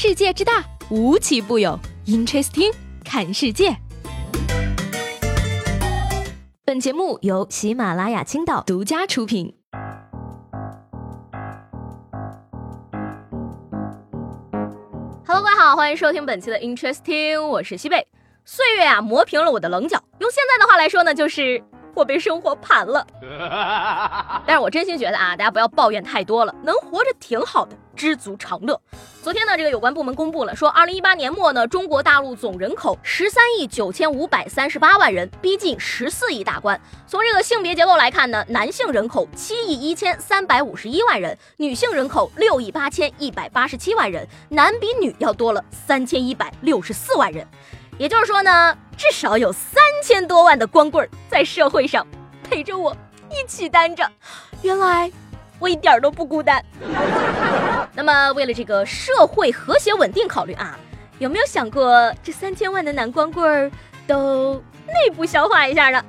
世界之大，无奇不有。Interesting，看世界。本节目由喜马拉雅青岛独家出品。Hello，各位好，欢迎收听本期的 Interesting，我是西贝。岁月啊，磨平了我的棱角。用现在的话来说呢，就是。我被生活盘了，但是我真心觉得啊，大家不要抱怨太多了，能活着挺好的，知足常乐。昨天呢，这个有关部门公布了，说二零一八年末呢，中国大陆总人口十三亿九千五百三十八万人，逼近十四亿大关。从这个性别结构来看呢，男性人口七亿一千三百五十一万人，女性人口六亿八千一百八十七万人，男比女要多了三千一百六十四万人。也就是说呢，至少有三千多万的光棍在社会上陪着我一起单着。原来我一点都不孤单。那么为了这个社会和谐稳定考虑啊，有没有想过这三千万的男光棍都内部消化一下呢？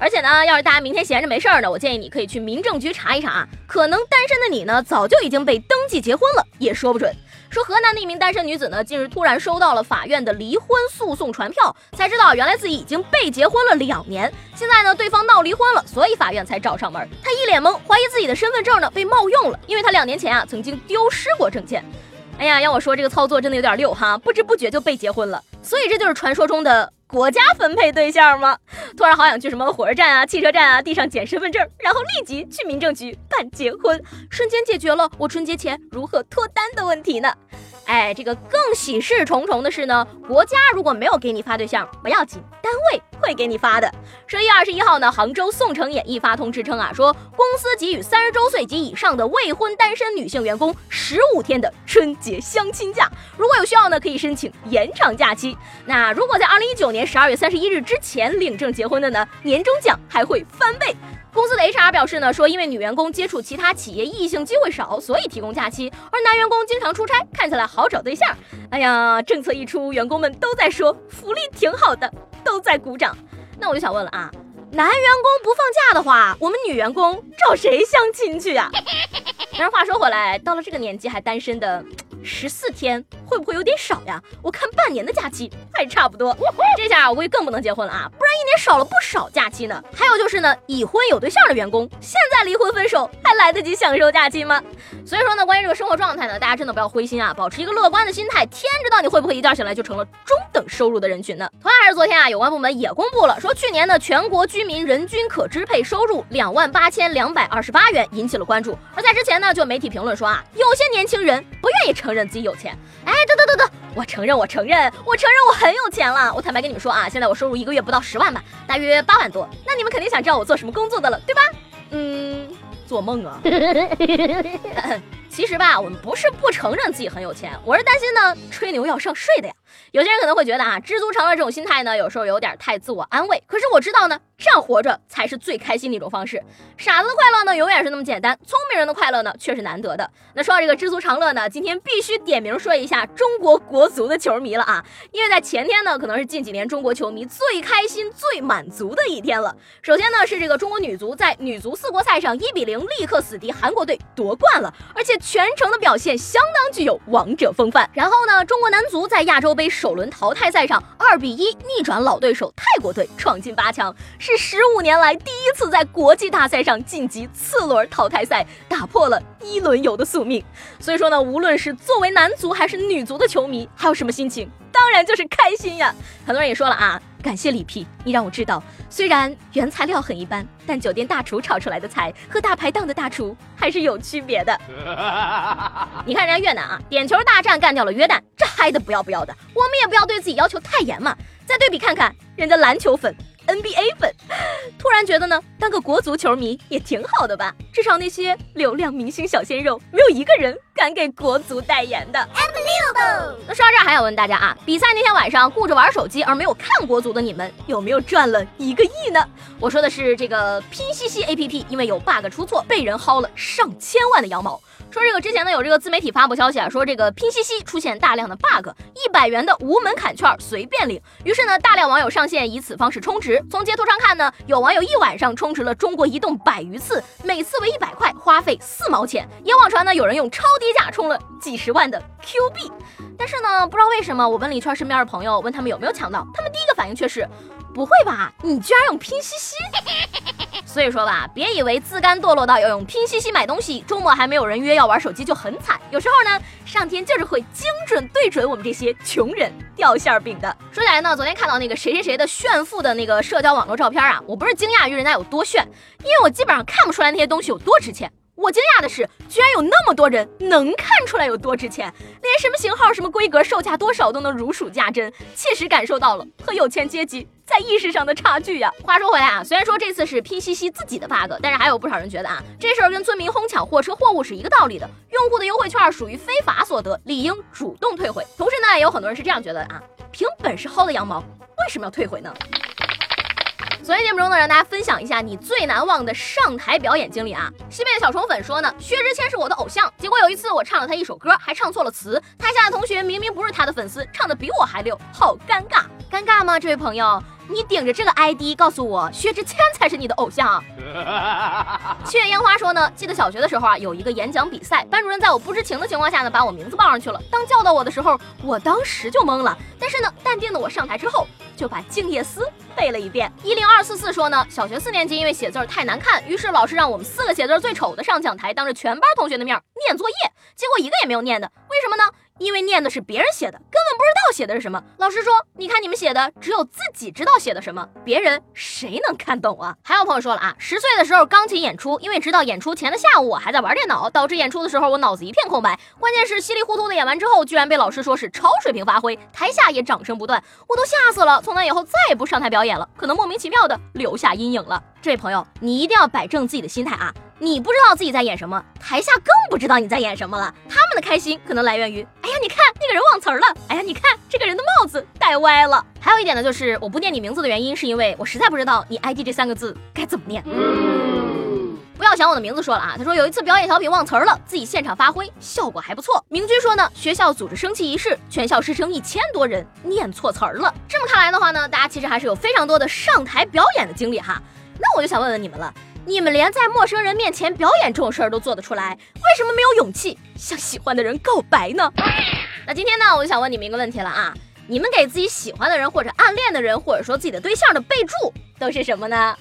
而且呢，要是大家明天闲着没事儿呢，我建议你可以去民政局查一查啊，可能单身的你呢早就已经被登记结婚了，也说不准。说河南的一名单身女子呢，近日突然收到了法院的离婚诉讼传票，才知道原来自己已经被结婚了两年。现在呢，对方闹离婚了，所以法院才找上门。她一脸懵，怀疑自己的身份证呢被冒用了，因为她两年前啊曾经丢失过证件。哎呀，要我说这个操作真的有点溜哈，不知不觉就被结婚了。所以这就是传说中的国家分配对象吗？突然好想去什么火车站啊、汽车站啊，地上捡身份证，然后立即去民政局办结婚，瞬间解决了我春节前如何脱单的问题呢？哎，这个更喜事重重的是呢，国家如果没有给你发对象，不要紧，单位会给你发的。十一月二十一号呢，杭州宋城演艺发通知称啊，说公司给予三十周岁及以上的未婚单身女性员工十五天的春节相亲假，如果有需要呢，可以申请延长假期。那如果在二零一九年十二月三十一日之前领证结婚的呢，年终奖还会翻倍。公司的 HR 表示呢，说因为女员工接触其他企业异性机会少，所以提供假期；而男员工经常出差，看起来好找对象。哎呀，政策一出，员工们都在说福利挺好的，都在鼓掌。那我就想问了啊，男员工不放假的话，我们女员工找谁相亲去啊？但是话说回来，到了这个年纪还单身的。十四天会不会有点少呀？我看半年的假期还差不多。这下我估计更不能结婚了啊，不然一年少了不少假期呢。还有就是呢，已婚有对象的员工，现在离婚分手还来得及享受假期吗？所以说呢，关于这个生活状态呢，大家真的不要灰心啊，保持一个乐观的心态。天知道你会不会一觉醒来就成了中等收入的人群呢？同样还是昨天啊，有关部门也公布了，说去年呢全国居民人均可支配收入两万八千两百二十八元，引起了关注。而在之前呢，就媒体评论说啊，有些年轻人不愿意。承认自己有钱，哎，得得得得，我承认，我承认，我承认我很有钱了。我坦白跟你们说啊，现在我收入一个月不到十万吧，大约八万多。那你们肯定想知道我做什么工作的了，对吧？嗯，做梦啊。其实吧，我们不是不承认自己很有钱，我是担心呢，吹牛要上税的呀。有些人可能会觉得啊，知足常乐这种心态呢，有时候有点太自我安慰。可是我知道呢，这样活着才是最开心的一种方式。傻子的快乐呢，永远是那么简单；聪明人的快乐呢，却是难得的。那说到这个知足常乐呢，今天必须点名说一下中国国足的球迷了啊！因为在前天呢，可能是近几年中国球迷最开心、最满足的一天了。首先呢，是这个中国女足在女足四国赛上一比零力克死敌韩国队夺冠了，而且全程的表现相当具有王者风范。然后呢，中国男足在亚洲杯。首轮淘汰赛上，二比一逆转老对手泰国队，闯进八强，是十五年来第一次在国际大赛上晋级次轮淘汰赛，打破了一轮游的宿命。所以说呢，无论是作为男足还是女足的球迷，还有什么心情？当然就是开心呀！很多人也说了啊，感谢李皮，你让我知道，虽然原材料很一般，但酒店大厨炒出来的菜和大排档的大厨还是有区别的。你看人家越南啊，点球大战干掉了约旦。这嗨的不要不要的，我们也不要对自己要求太严嘛。再对比看看人家篮球粉、NBA 粉，突然觉得呢，当个国足球迷也挺好的吧？至少那些流量明星小鲜肉，没有一个人敢给国足代言的。那说到这儿，还想问大家啊，比赛那天晚上顾着玩手机而没有看国足的你们，有没有赚了一个亿呢？我说的是这个拼夕夕 APP，因为有 bug 出错，被人薅了上千万的羊毛。说这个之前呢，有这个自媒体发布消息啊，说这个拼夕夕出现大量的 bug，一百元的无门槛券随便领。于是呢，大量网友上线以此方式充值。从截图上看呢，有网友一晚上充值了中国移动百余次，每次为一百块，花费四毛钱。也网传呢，有人用超低价充了几十万的 Q 币。但是呢，不知道为什么，我问了一圈身边的朋友，问他们有没有抢到，他们第一个反应却是，不会吧，你居然用拼夕夕？所以说吧，别以为自甘堕落到要用拼夕夕买东西，周末还没有人约要玩手机就很惨。有时候呢，上天就是会精准对准我们这些穷人掉馅儿饼的。说起来呢，昨天看到那个谁谁谁的炫富的那个社交网络照片啊，我不是惊讶于人家有多炫，因为我基本上看不出来那些东西有多值钱。我惊讶的是，居然有那么多人能看出来有多值钱，连什么型号、什么规格、售价多少都能如数家珍，切实感受到了和有钱阶级在意识上的差距呀。话说回来啊，虽然说这次是拼夕夕自己的 bug，但是还有不少人觉得啊，这事儿跟村民哄抢货车货物是一个道理的，用户的优惠券属于非法所得，理应主动退回。同时呢，也有很多人是这样觉得的啊，凭本事薅的羊毛，为什么要退回呢？昨天节目中呢，让大家分享一下你最难忘的上台表演经历啊！西北的小虫粉说呢，薛之谦是我的偶像，结果有一次我唱了他一首歌，还唱错了词，台下的同学明明不是他的粉丝，唱的比我还溜，好尴尬！尴尬吗？这位朋友，你顶着这个 ID 告诉我，薛之谦才是你的偶像。啊七月烟花说呢，记得小学的时候啊，有一个演讲比赛，班主任在我不知情的情况下呢，把我名字报上去了。当叫到我的时候，我当时就懵了，但是呢，淡定的我上台之后。就把《静夜思》背了一遍。一零二四四说呢，小学四年级因为写字太难看，于是老师让我们四个写字最丑的上讲台，当着全班同学的面念作业，结果一个也没有念的，为什么呢？因为念的是别人写的，根本不知道写的是什么。老师说：“你看你们写的，只有自己知道写的什么，别人谁能看懂啊？”还有朋友说了啊，十岁的时候钢琴演出，因为直到演出前的下午我还在玩电脑，导致演出的时候我脑子一片空白。关键是稀里糊涂的演完之后，居然被老师说是超水平发挥，台下也掌声不断，我都吓死了。从那以后再也不上台表演了，可能莫名其妙的留下阴影了。这位朋友，你一定要摆正自己的心态啊！你不知道自己在演什么，台下更不知道你在演什么了。他们的开心可能来源于，哎呀，你看那个人忘词儿了，哎呀，你看这个人的帽子戴歪了。还有一点呢，就是我不念你名字的原因，是因为我实在不知道你 ID 这三个字该怎么念。不要想我的名字说了啊！他说有一次表演小品忘词儿了，自己现场发挥，效果还不错。明君说呢，学校组织升旗仪式，全校师生一千多人念错词儿了。这么看来的话呢，大家其实还是有非常多的上台表演的经历哈。那我就想问问你们了。你们连在陌生人面前表演这种事儿都做得出来，为什么没有勇气向喜欢的人告白呢？那今天呢，我就想问你们一个问题了啊，你们给自己喜欢的人或者暗恋的人，或者说自己的对象的备注都是什么呢？